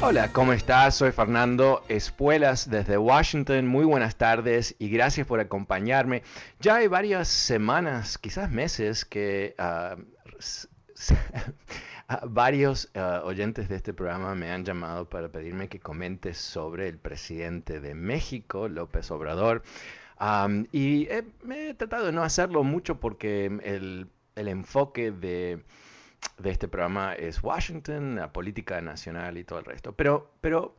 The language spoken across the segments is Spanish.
Hola, ¿cómo estás? Soy Fernando Espuelas desde Washington. Muy buenas tardes y gracias por acompañarme. Ya hay varias semanas, quizás meses, que ah, varios ah, oyentes de este programa me han llamado para pedirme que comente sobre el presidente de México, López Obrador. Y he, he tratado de no hacerlo mucho porque el, el enfoque de de este programa es Washington, la política nacional y todo el resto. Pero, pero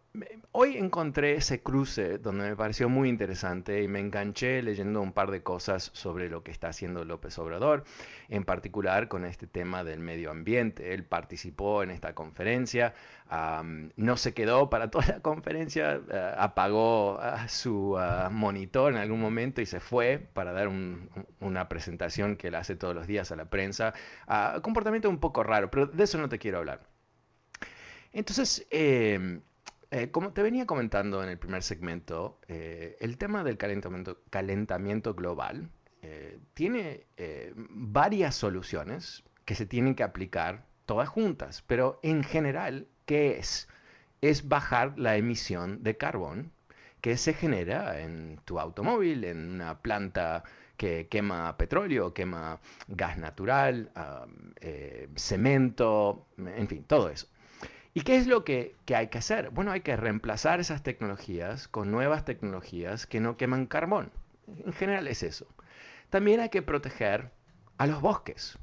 hoy encontré ese cruce donde me pareció muy interesante y me enganché leyendo un par de cosas sobre lo que está haciendo López Obrador, en particular con este tema del medio ambiente. Él participó en esta conferencia, no se quedó para toda la conferencia, eh, apagó ah, su ah, monitor en algún momento y se fue para dar un- un- una presentación que él hace todos los días a la prensa. Ah, comportamiento un poco raro, pero de eso no te quiero hablar. Entonces, eh, eh, como te venía comentando en el primer segmento, eh, el tema del calentamiento, calentamiento global eh, tiene eh, varias soluciones que se tienen que aplicar todas juntas, pero en general, ¿qué es? Es bajar la emisión de carbón que se genera en tu automóvil, en una planta que quema petróleo, quema gas natural, eh, cemento, en fin, todo eso. ¿Y qué es lo que, que hay que hacer? Bueno, hay que reemplazar esas tecnologías con nuevas tecnologías que no queman carbón. En general es eso. También hay que proteger a los bosques.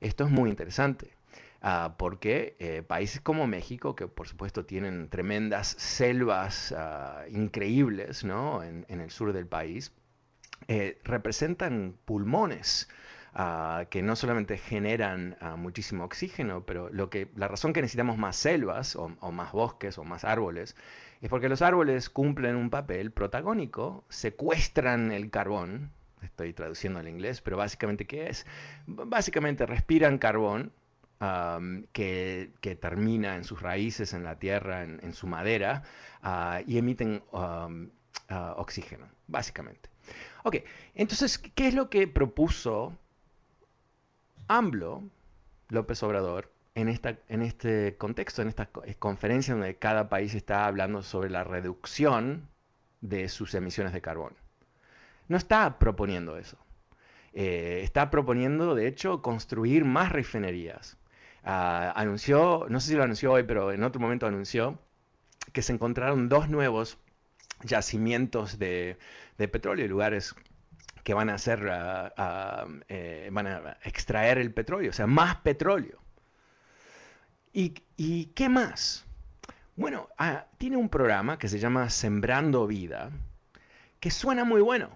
Esto es muy interesante. ah, porque eh, países como México, que por supuesto tienen tremendas selvas ah, increíbles ¿no? en, en el sur del país, eh, representan pulmones ah, que no solamente generan ah, muchísimo oxígeno, pero lo que, la razón que necesitamos más selvas o, más bosques o más árboles es porque los árboles cumplen un papel protagónico, secuestran el carbón, estoy traduciendo al inglés, pero básicamente ¿qué es? Básicamente respiran carbón que, termina en sus raíces, en la tierra, en, su madera, ah, y emiten oxígeno, básicamente. Ok, entonces, ¿qué es lo que propuso AMLO, López Obrador, en, esta, en este contexto, en esta eh, conferencia donde cada país está hablando sobre la reducción de sus emisiones de carbón? No está proponiendo eso. Eh, está proponiendo, de hecho, construir más refinerías. Ah, anunció, no sé si lo anunció hoy, pero en otro momento anunció que se encontraron dos nuevos yacimientos de, de petróleo, lugares que van a hacer, ah, ah, eh, van a extraer el petróleo, o sea, más petróleo. ¿Y, y qué más? Bueno, ah, tiene un programa que se llama Sembrando Vida, que suena muy bueno,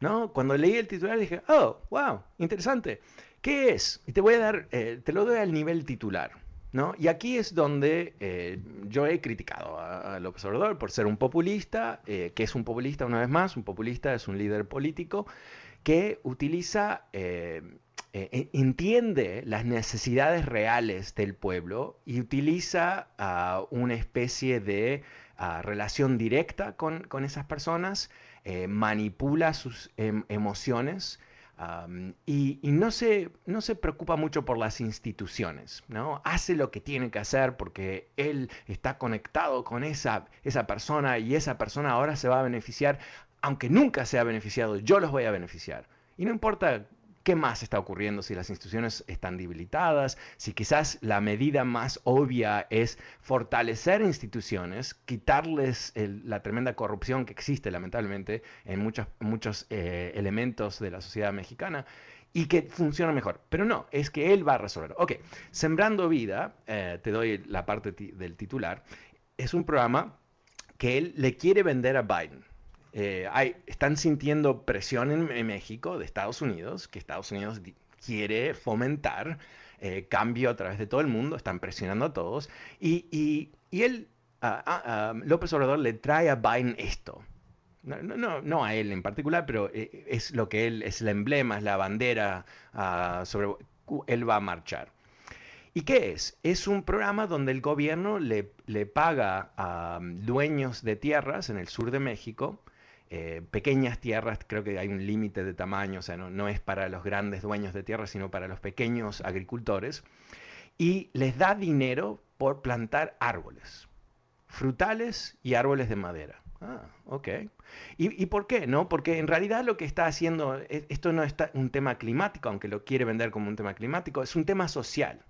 ¿no? Cuando leí el titular dije, oh, wow, interesante. ¿Qué es? Y te voy a dar, eh, te lo doy al nivel titular, ¿no? Y aquí es donde eh, yo he criticado a, López Obrador por ser un populista, eh, que es un populista una vez más, un populista es un líder político que utiliza, eh, eh, entiende las necesidades reales del pueblo y utiliza ah, una especie de ah, relación directa con, con esas personas, manipula sus em- emociones y, no, se, no se preocupa mucho por las instituciones, ¿no? Hace lo que tiene que hacer porque él está conectado con esa, esa persona y esa persona ahora se va a beneficiar, aunque nunca se ha beneficiado, yo los voy a beneficiar. Y no importa ¿Qué más está ocurriendo si las instituciones están debilitadas? Si quizás la medida más obvia es fortalecer instituciones, quitarles la tremenda corrupción que existe lamentablemente en muchos, muchos eh, elementos de la sociedad mexicana y que funcione mejor. Pero no, es que él va a resolver. Ok, Sembrando Vida, eh, te doy la parte del titular, es un programa que él le quiere vender a Biden. Eh, hay, están sintiendo presión en, México, de Estados Unidos, que Estados Unidos quiere fomentar eh, cambio a través de todo el mundo, están presionando a todos, y, y, y él, López Obrador le trae a Biden esto. No, no, no, a él en particular, pero eh, es lo que él, es el emblema, es la bandera uh, sobre él va a marchar. ¿Y qué es? Es un programa donde el gobierno le, le paga a dueños de tierras en el sur de México eh, pequeñas tierras, creo que hay un límite de tamaño, o sea, no, es para los grandes dueños de tierras, sino para los pequeños agricultores, y les da dinero por plantar árboles, frutales y árboles de madera. Ah, ok. ¿Y, por qué? No, porque en realidad lo que está haciendo, e, esto no es un tema climático, aunque lo quiere vender como un tema climático, es un tema social.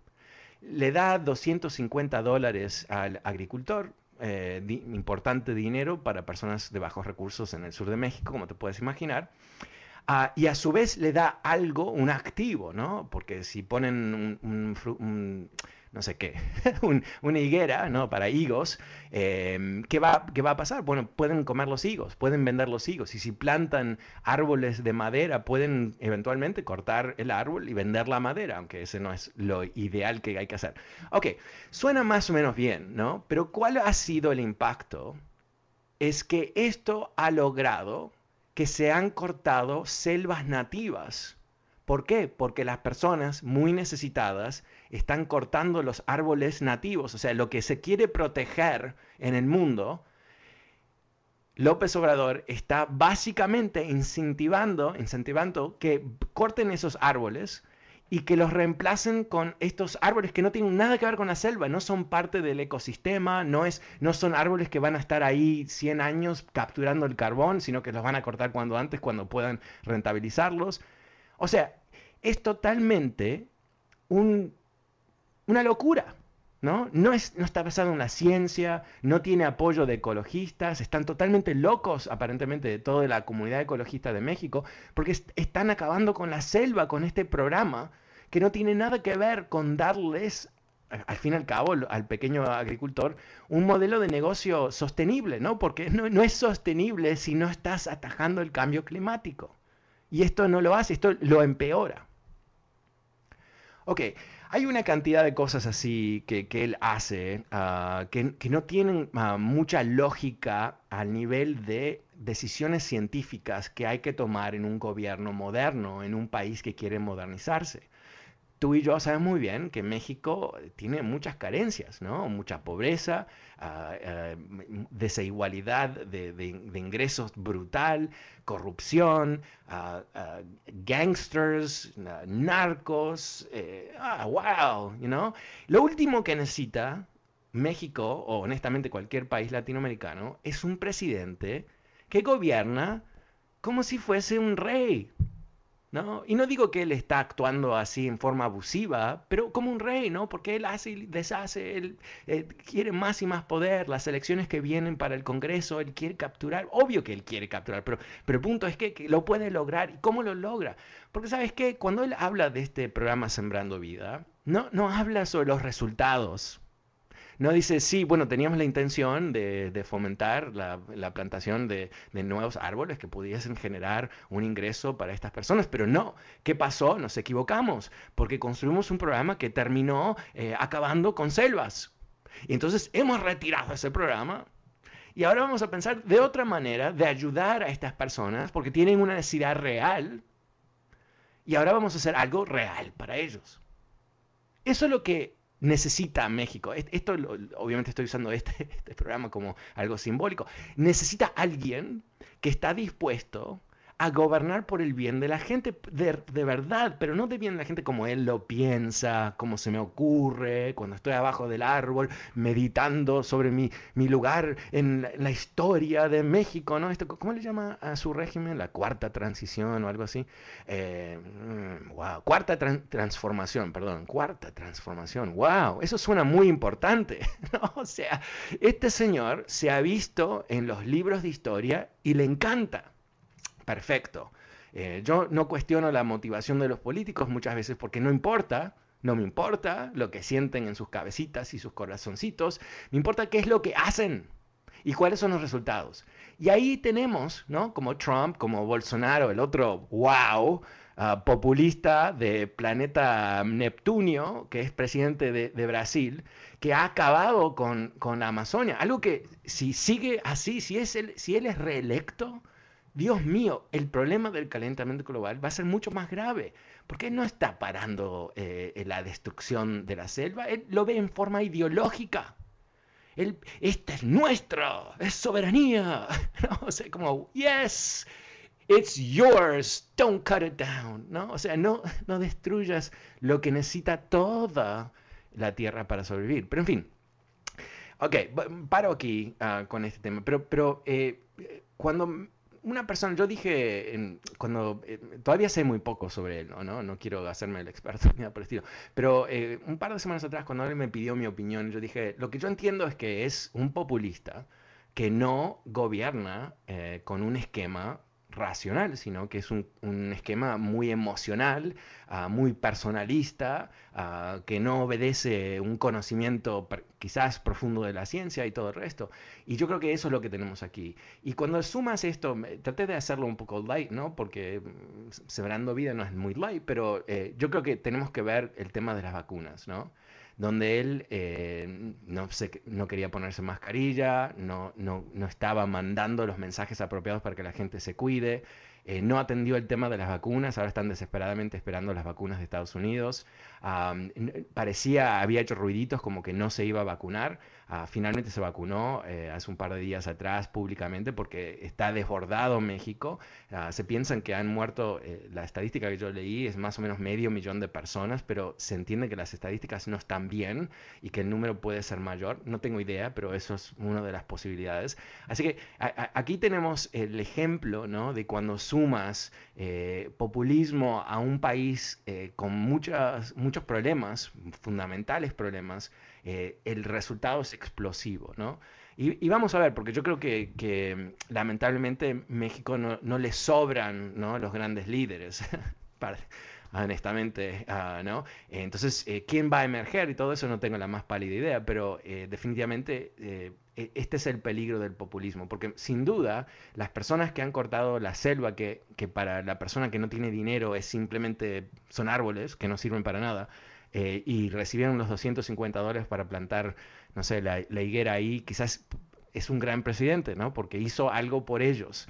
Le da 250 dólares al agricultor, eh, importante dinero para personas de bajos recursos en el sur de México, como te puedes imaginar. Ah, y a su vez le da algo, un activo, ¿no? Porque si ponen un no sé qué, una higuera, ¿no? Para higos, em, ¿qué, va, ¿qué va a pasar? Bueno, pueden comer los higos, pueden vender los higos. Y si plantan árboles de madera, pueden eventualmente cortar el árbol y vender la madera, aunque ese no es lo ideal que hay que hacer. Ok, suena más o menos bien, ¿no? Pero ¿cuál ha sido el impacto? Es que esto ha logrado que se han cortado selvas nativas. ¿Por qué? Porque las personas muy necesitadas están cortando los árboles nativos, o sea, lo que se quiere proteger en el mundo, López Obrador está básicamente incentivando, incentivando que corten esos árboles y que los reemplacen con estos árboles que no tienen nada que ver con la selva, no son parte del ecosistema, no, es, no son árboles que van a estar ahí 100 años capturando el carbón, sino que los van a cortar cuando antes, cuando puedan rentabilizarlos. O sea, es totalmente un una locura. ¿No? No, es, no está basado en la ciencia, no tiene apoyo de ecologistas, están totalmente locos aparentemente de toda la comunidad ecologista de México, porque están acabando con la selva con este programa que no tiene nada que ver con darles, al fin y al cabo, al pequeño agricultor, un modelo de negocio sostenible, ¿no? Porque no, no es sostenible si no estás atajando el cambio climático. Y esto no lo hace, esto lo empeora. Ok, hay una cantidad de cosas así que, él hace ah, que, no tienen ah, mucha lógica al nivel de decisiones científicas que hay que tomar en un gobierno moderno, en un país que quiere modernizarse tú y yo sabemos muy bien que México tiene muchas carencias, ¿no? Mucha pobreza, ah, ah, desigualdad de, ingresos brutal, corrupción, uh, gangsters, narcos, eh, ah, wow, you know? Lo último que necesita México, o honestamente cualquier país latinoamericano, es un presidente que gobierna como si fuese un rey, ¿no? Y no digo que él está actuando así en forma abusiva, pero como un rey, ¿no? Porque él hace y deshace, él, quiere más y más poder, las elecciones que vienen para el Congreso, él quiere capturar, obvio que él quiere capturar, pero, pero el punto es que, que lo puede lograr. ¿Y cómo lo logra? Porque sabes qué, cuando él habla de este programa Sembrando Vida, no, no habla sobre los resultados, no dice, sí, bueno, teníamos la intención de, fomentar la, plantación de, nuevos árboles que pudiesen generar un ingreso para estas personas, pero no, ¿qué pasó? Nos equivocamos, porque construimos un programa que terminó eh, acabando con selvas. Y entonces hemos retirado ese programa y ahora vamos a pensar de otra manera de ayudar a estas personas porque tienen una necesidad real y ahora vamos a hacer algo real para ellos. Eso es lo que necesita México, esto obviamente estoy usando este, este, programa como algo simbólico, necesita alguien que está dispuesto a gobernar por el bien de la gente, de, verdad, pero no de bien de la gente como él lo piensa, como se me ocurre, cuando estoy abajo del árbol meditando sobre mi, mi lugar en la, historia de México, ¿no? Esto, ¿Cómo le llama a su régimen? La cuarta transición o algo así. Eh, wow, cuarta transformación, perdón, cuarta transformación, wow, eso suena muy importante, ¿no? O sea, este señor se ha visto en los libros de historia y le encanta perfecto. Eh, yo no cuestiono la motivación de los políticos muchas veces porque no importa, no me importa lo que sienten en sus cabecitas y sus corazoncitos, me importa qué es lo que hacen y cuáles son los resultados. Y ahí tenemos, ¿no? Como Trump, como Bolsonaro, el otro wow, ah, populista de planeta Neptunio, que es presidente de, Brasil, que ha acabado con, con, la Amazonia. Algo que si sigue así, si, es si él es reelecto, Dios mío, el problema del calentamiento global va a ser mucho más grave, porque no está parando eh, la destrucción de la selva, él lo ve en forma ideológica. Él, este es nuestro, es soberanía. ¿no? O sea, como, yes, it's yours, don't cut it down. ¿no? O sea, no, no destruyas lo que necesita toda la tierra para sobrevivir. Pero en fin, ok, paro aquí ah, con este tema, pero, pero eh, cuando una persona, yo dije, cuando eh, todavía sé muy poco sobre él, ¿no? No, quiero hacerme el experto ni nada por el estilo, pero eh, un par de semanas atrás, cuando él me pidió mi opinión, yo dije, lo que yo entiendo es que es un populista que no gobierna eh, con un esquema racional, sino que es un, esquema muy emocional, ah, muy personalista, ah, que no obedece un conocimiento quizás profundo de la ciencia y todo el resto. Y yo creo que eso es lo que tenemos aquí. Y cuando sumas esto, traté de hacerlo un poco light, ¿no? Porque mm, Severando Vida no es muy light, pero eh, yo creo que tenemos que ver el tema de las vacunas, ¿no? Donde él eh, no, no quería ponerse mascarilla, no, no, no estaba mandando los mensajes apropiados para que la gente se cuide, eh, no atendió el tema de las vacunas, ahora están desesperadamente esperando las vacunas de Estados Unidos. parecía, había hecho ruiditos como que no se iba a vacunar. Ah, finalmente se vacunó eh, hace un par de días atrás públicamente porque está desbordado México. Ah, se piensan que han muerto, eh, la estadística que yo leí es más o menos medio millón de personas, pero se entiende que las estadísticas no están bien y que el número puede ser mayor. No tengo idea, pero eso es una de las posibilidades. Así que aquí tenemos el ejemplo ¿no? de cuando sumas eh, populismo a un país con muchas, muchos problemas, fundamentales problemas, eh, el resultado es explosivo, ¿no? Y, vamos a ver, porque yo creo que, lamentablemente México no, le sobran ¿no? los grandes líderes, honestamente, ah, ¿no? Entonces, eh, ¿quién va a emerger y todo eso? No tengo la más pálida idea, pero eh, definitivamente e, este es el peligro del populismo, porque sin duda las personas que han cortado la selva, que, que para la persona que no tiene dinero es simplemente, son árboles que no sirven para nada, eh, y recibieron los 250 dólares para plantar, no sé, la, higuera ahí, quizás es un gran presidente, ¿no? Porque hizo algo por ellos.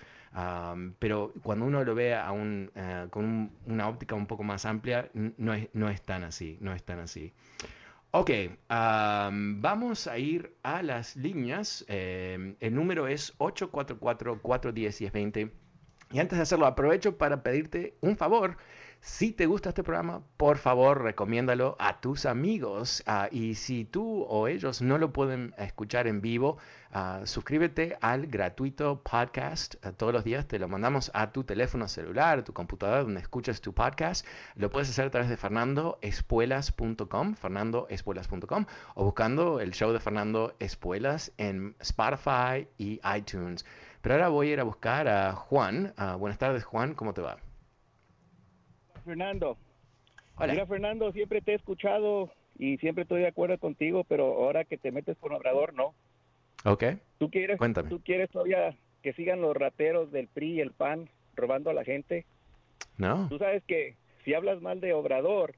pero cuando uno lo ve a un, eh, con una óptica un poco más amplia, no es, no es tan así, no es tan así. Ok, vamos a ir a las líneas. Eh, el número es 844-410-1020. Y antes de hacerlo, aprovecho para pedirte un favor. Si te gusta este programa, por favor, recomiéndalo a tus amigos. Ah, y si tú o ellos no lo pueden escuchar en vivo, ah, suscríbete al gratuito podcast. Ah, todos los días te lo mandamos a tu teléfono celular, tu computadora, donde escuchas tu podcast. Lo puedes hacer a través de fernandoespuelas.com, fernandoespuelas.com, o buscando el show de Fernando Espuelas en Spotify y iTunes. Pero ahora voy a ir a buscar a Juan. buenas tardes, Juan, ¿cómo te va? Fernando. Hola. Fernando, siempre te he escuchado y siempre estoy de acuerdo contigo, pero ahora que te metes con Obrador, no. Ok. ¿Tú quieres, Cuéntame. ¿Tú quieres todavía que sigan los rateros del PRI y el PAN robando a la gente? No. Tú sabes que si hablas mal de Obrador,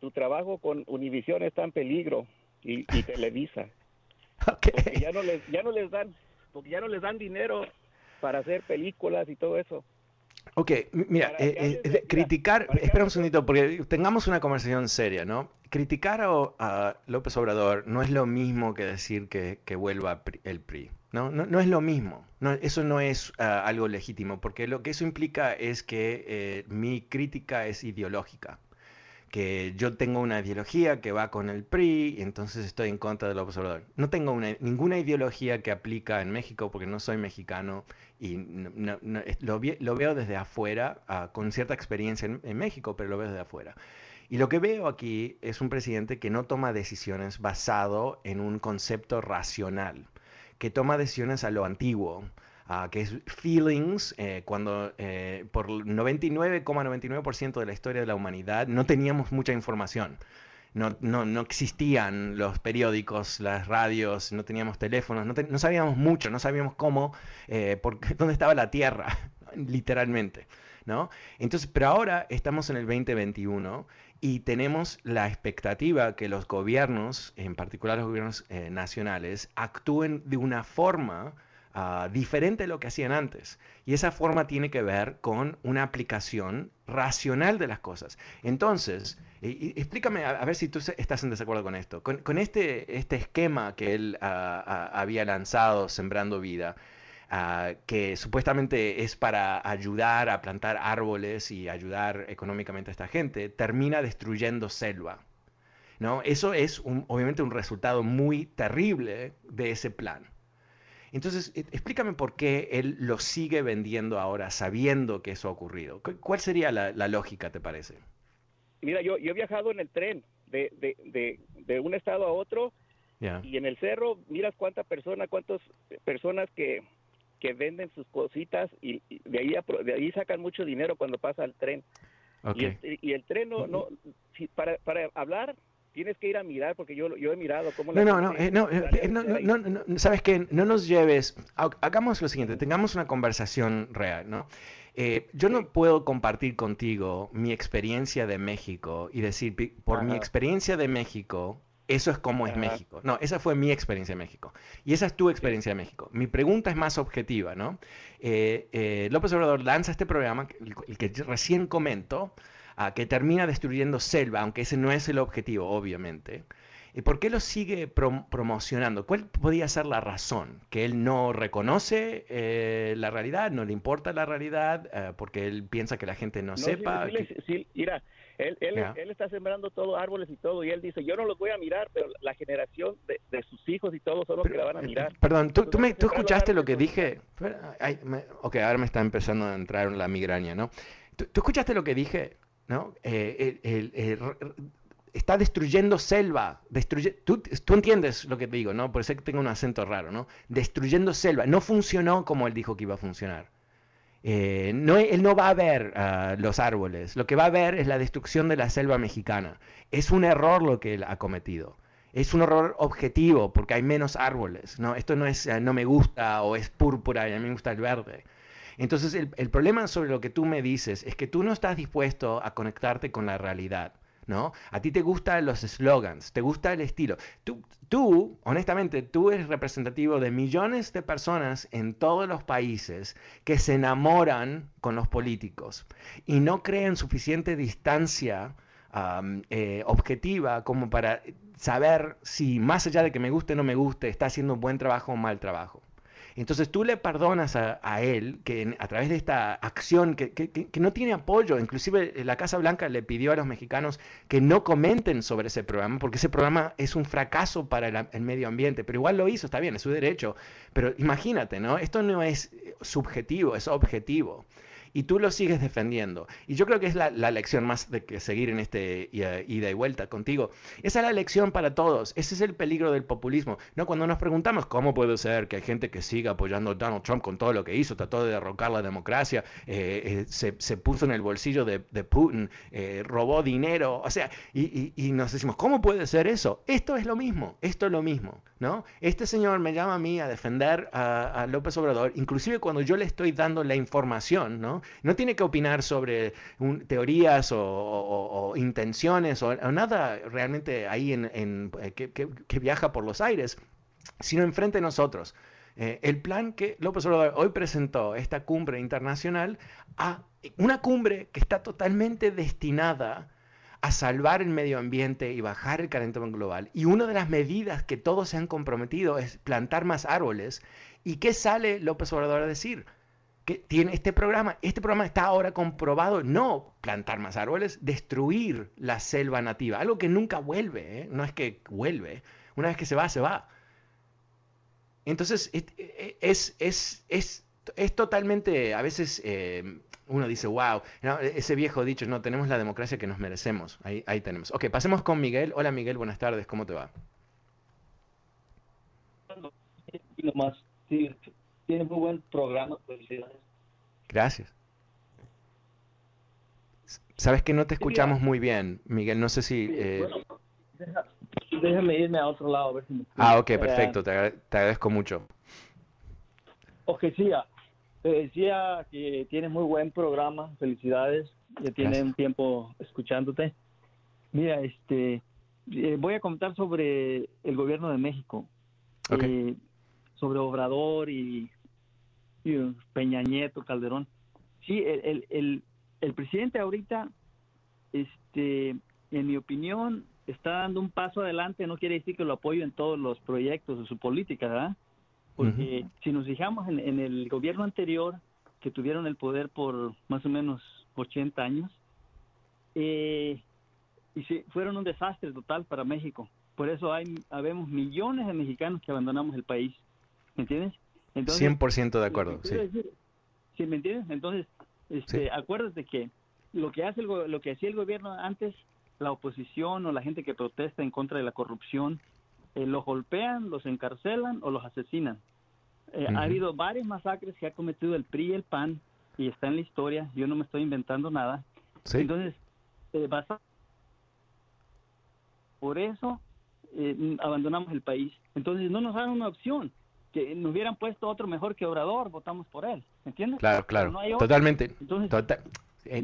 tu trabajo con Univisión está en peligro y, Televisa. okay. Porque ya no les ya no les dan porque ya no les dan dinero para hacer películas y todo eso. Ok, mira, eh, eh, criticar, espera un segundito, porque tengamos una conversación seria, ¿no? Criticar a, López Obrador no es lo mismo que decir que, vuelva el PRI. No, no, es lo mismo. No, eso no es ah, algo legítimo, porque lo que eso implica es que eh, mi crítica es ideológica. Que yo tengo una ideología que va con el PRI y entonces estoy en contra del observador. No tengo ninguna ideología que aplica en México porque no soy mexicano y lo, veo desde afuera, ah, con cierta experiencia en México, pero lo veo desde afuera. Y lo que veo aquí es un presidente que no toma decisiones basado en un concepto racional que toma decisiones a lo antiguo, que es feelings, eh, cuando eh, por 99,99% de la historia de la humanidad no teníamos mucha información. No, no, no, existían los periódicos, las radios, no teníamos teléfonos, no, no sabíamos mucho, no sabíamos cómo, eh, por, dónde estaba la Tierra, literalmente. ¿no? Entonces, pero ahora estamos en el 2021 y tenemos la expectativa que los gobiernos, en particular los gobiernos eh, nacionales, actúen de una forma ah, diferente de lo que hacían antes. Y esa forma tiene que ver con una aplicación racional de las cosas. Entonces, explícame, a, ver si tú estás en desacuerdo con esto. Con, este, este esquema que él ah, había lanzado, Sembrando Vida, Ah, que supuestamente es para ayudar a plantar árboles y ayudar económicamente a esta gente, termina destruyendo selva. ¿no? Eso es obviamente un resultado muy terrible de ese plan. Entonces, e, explícame por qué él lo sigue vendiendo ahora sabiendo que eso ha ocurrido. ¿Cuál sería la, lógica, te parece? Mira, yo, he viajado en el tren de, de, un estado a otro y en el cerro miras cuántas personas, cuántas personas que, que venden sus cositas y, de ahí de ahí sacan mucho dinero cuando pasa el tren. Y, el, tren no, no para, para hablar tienes que ir a mirar porque yo, yo he mirado cómo no, no, no, eh, no, eh, no, no, no, sabes que no nos lleves hagamos lo siguiente tengamos una conversación real no eh, yo no puedo compartir contigo mi experiencia de México y decir por mi experiencia de México eso es como es México. No, esa fue mi experiencia en México. Y esa es tu experiencia en México. Mi pregunta es más objetiva, ¿no? Eh, eh, López Obrador lanza este programa, el, que recién comento, que termina destruyendo selva, aunque ese no es el objetivo, obviamente. ¿Y por qué lo sigue promocionando? ¿Cuál podría ser la razón? ¿Que él no reconoce eh, la realidad, no le importa la realidad, porque él piensa que la gente no, sepa? Sí, mira, él, él, está sembrando todo, árboles y todo, y él dice, yo no los voy a mirar, pero la generación de, sus hijos y todos son los que la van a mirar. Perdón, ¿tú, tú, me, ¿tú escuchaste lo que dije? ok, ahora me está empezando a entrar la migraña, ¿no? ¿Tú, escuchaste lo que dije? ¿No? Eh, está destruyendo selva. Destruye, tú, tú, entiendes lo que te digo, ¿no? Por eso tengo un acento raro, ¿no? Destruyendo selva. No funcionó como él dijo que iba a funcionar. Eh, no, él no va a ver ah, los árboles, lo que va a ver es la destrucción de la selva mexicana. Es un error lo que él ha cometido. Es un error objetivo porque hay menos árboles. ¿no? Esto no es ah, no me gusta o es púrpura y a mí me gusta el verde. Entonces el, el problema sobre lo que tú me dices es que tú no estás dispuesto a conectarte con la realidad. ¿no? A ti te gustan los slogans, te gusta el estilo. Tú, tú, honestamente, tú eres representativo de millones de personas en todos los países que se enamoran con los políticos y no creen suficiente distancia eh, objetiva como para saber si más allá de que me guste o no me guste, está haciendo un buen trabajo o un mal trabajo. Entonces tú le perdonas a, él que a través de esta acción que, no tiene apoyo, inclusive la Casa Blanca le pidió a los mexicanos que no comenten sobre ese programa, porque ese programa es un fracaso para el, medio ambiente, pero igual lo hizo, está bien, es su derecho. Pero imagínate, ¿no? Esto no es subjetivo, es objetivo y tú lo sigues defendiendo. Y yo creo que es la, lección más de que seguir en este ida y vuelta contigo. Esa es la lección para todos. Ese es el peligro del populismo. ¿no? Cuando nos preguntamos cómo puede ser que hay gente que siga apoyando a Donald Trump con todo lo que hizo, trató de derrocar la democracia, eh, eh, se, puso en el bolsillo de, Putin, eh, robó dinero, o sea, y, nos decimos, ¿cómo puede ser eso? Esto es lo mismo, esto es lo mismo, ¿no? Este señor me llama a mí a defender a, a López Obrador, inclusive cuando yo le estoy dando la información, ¿no? ¿No? tiene que opinar sobre teorías o, intenciones o, nada realmente ahí en, eh, que, viaja por los aires, sino enfrente de nosotros. Eh, el plan que López Obrador hoy presentó, esta cumbre internacional, a una cumbre que está totalmente destinada a salvar el medio ambiente y bajar el calentamiento global. Y una de las medidas que todos se han comprometido es plantar más árboles ¿Y qué sale López Obrador a decir? Tiene este programa, este programa está ahora comprobado, no plantar más árboles, destruir la selva nativa, algo que nunca vuelve, ¿eh? no es que vuelve, una vez que se va, se va. Entonces, es, es, es, es totalmente, a veces eh, uno dice, wow, ese viejo dicho, no, tenemos la democracia que nos merecemos. Ahí, ahí tenemos. Ok, pasemos con Miguel. Hola Miguel, buenas tardes, ¿cómo te va? Nomás, sí, tiene muy buen programa, felicidades. Gracias. Sabes que no te escuchamos muy bien, Miguel, no sé si... Eh... déjame irme a otro lado a ver si me... Ah, ok, perfecto, te, agradezco mucho. Ok, sí, te decía que tienes muy buen programa, felicidades, ya tiene un tiempo escuchándote. Mira, este, eh, voy a comentar sobre el gobierno de México, eh, sobre Obrador y, Peña Nieto, Calderón. Sí, el, el, el, presidente ahorita, este, en mi opinión, está dando un paso adelante, no quiere decir que lo apoyo en todos los proyectos de su política, ¿verdad? Porque si nos fijamos en, el gobierno anterior, que tuvieron el poder por más o menos 80 años, eh, y sí, fueron un desastre total para México. Por eso hay habemos millones de mexicanos que abandonamos el país. ¿Me entiendes? Entonces, 100% de acuerdo, sí. ¿Sí me entiendes? Entonces, este, acuérdate que lo que hace el, lo que hacía el gobierno antes, la oposición o la gente que protesta en contra de la corrupción, eh, los golpean, los encarcelan o los asesinan. Eh, ha habido varias masacres que ha cometido el PRI y el PAN y está en la historia, yo no me estoy inventando nada. Entonces, eh, por eso eh, abandonamos el país. Entonces, no nos dan una opción. Que nos hubieran puesto otro mejor que Obrador, votamos por él. ¿Entiendes? Claro, claro. totalmente. Tota-,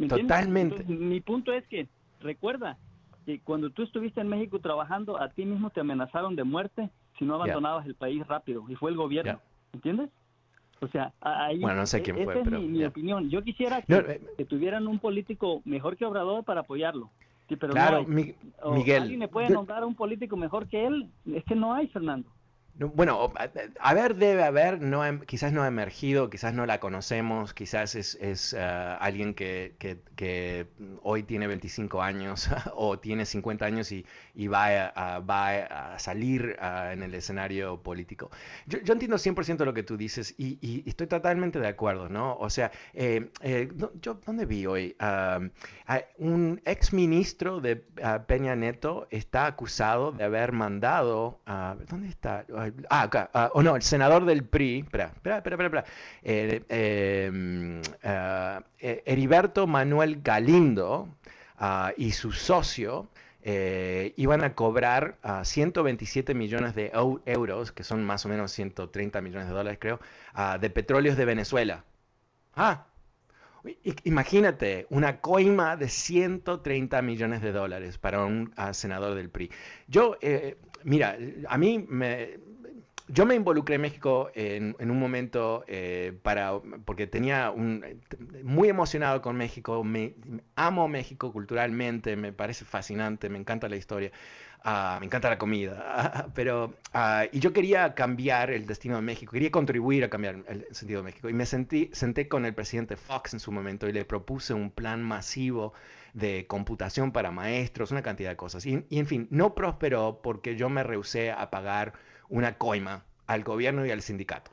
totalmente. mi punto es que, recuerda, que cuando tú estuviste en México trabajando, a ti mismo te amenazaron de muerte si no abandonabas el país rápido, y fue el gobierno. ¿Entiendes? O sea, ahí bueno, no sé quién fue, es mi, opinión. Yo quisiera eh, que, tuvieran un político mejor que Obrador para apoyarlo. Sí, pero claro, Miguel. ¿Alguien me puede nombrar un político mejor que él? Es que no hay, Fernando. Bueno, a ver, debe haber, no, quizás no ha emergido, quizás no la conocemos, quizás es, es eh, alguien que, que, hoy tiene 25 años o tiene 50 años y, y va, a, va a salir en el escenario político. Yo, yo entiendo 100% lo que tú dices y, y, estoy totalmente de acuerdo, ¿no? O sea, eh, eh, yo, ¿dónde vi hoy? un ex ministro de Peña Neto está acusado de haber mandado, ¿dónde está? Ah, acá, ah, o no, el senador del PRI, espera, espera, espera, espera, em, ah, eh, Heriberto Manuel Galindo ah, y su socio eh, iban a cobrar 127 millones de euros, que son más o menos 130 millones de dólares, creo, de petróleos de Venezuela. Ah, Imagínate, una coima de 130 millones de dólares para un senador del PRI. Yo, eh, mira, a mí me, yo me involucré en México en, un momento eh, para, porque tenía un, muy emocionado con México, me, amo México culturalmente, me parece fascinante, me encanta la historia, ah, me encanta la comida, pero, ah, y yo quería cambiar el destino de México, quería contribuir a cambiar el sentido de México, y me sentí, senté con el presidente Fox en su momento y le propuse un plan masivo de computación para maestros, una cantidad de cosas, y, y en fin, no prosperó porque yo me rehusé a pagar una coima al gobierno y al sindicato.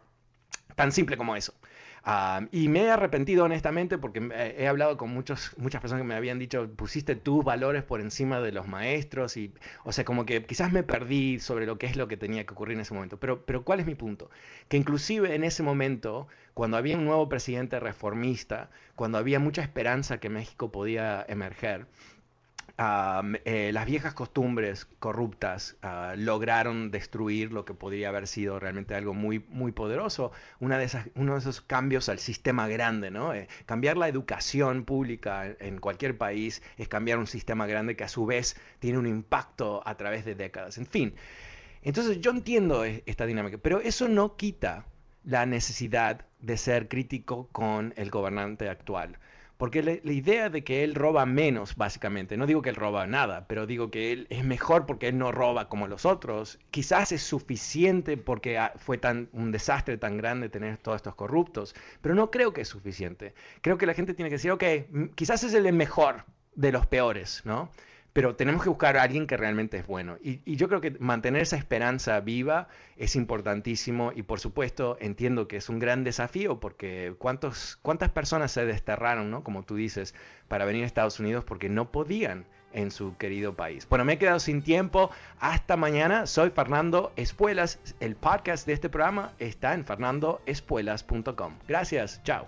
Tan simple como eso. Ah, y me he arrepentido honestamente porque he hablado con muchos, muchas personas que me habían dicho, pusiste tus valores por encima de los maestros y, o sea, como que quizás me perdí sobre lo que es lo que tenía que ocurrir en ese momento. Pero, pero ¿cuál es mi punto? Que inclusive en ese momento, cuando había un nuevo presidente reformista, cuando había mucha esperanza que México podía emerger, eh, las viejas costumbres corruptas ah, lograron destruir lo que podría haber sido realmente algo muy, muy poderoso. Una de esas, uno de esos cambios al sistema grande, ¿no? Eh, cambiar la educación pública en cualquier país es cambiar un sistema grande que a su vez tiene un impacto a través de décadas. En fin, entonces yo entiendo e, esta dinámica, pero eso no quita la necesidad de ser crítico con el gobernante actual Porque la, idea de que él roba menos, básicamente, no digo que él roba nada, pero digo que él es mejor porque él no roba como los otros, quizás es suficiente porque fue tan, un desastre tan grande tener todos estos corruptos, pero no creo que es suficiente. Creo que la gente tiene que decir, ok, quizás es el mejor de los peores, ¿no? Pero tenemos que buscar a alguien que realmente es bueno. Y, yo creo que mantener esa esperanza viva es importantísimo y por supuesto entiendo que es un gran desafío porque cuántos, cuántas personas se desterraron, ¿no? como tú dices, para venir a Estados Unidos porque no podían en su querido país. Bueno, me he quedado sin tiempo. Hasta mañana. Soy Fernando Espuelas. El podcast de este programa está en fernandoespuelas.com. Gracias. Chao.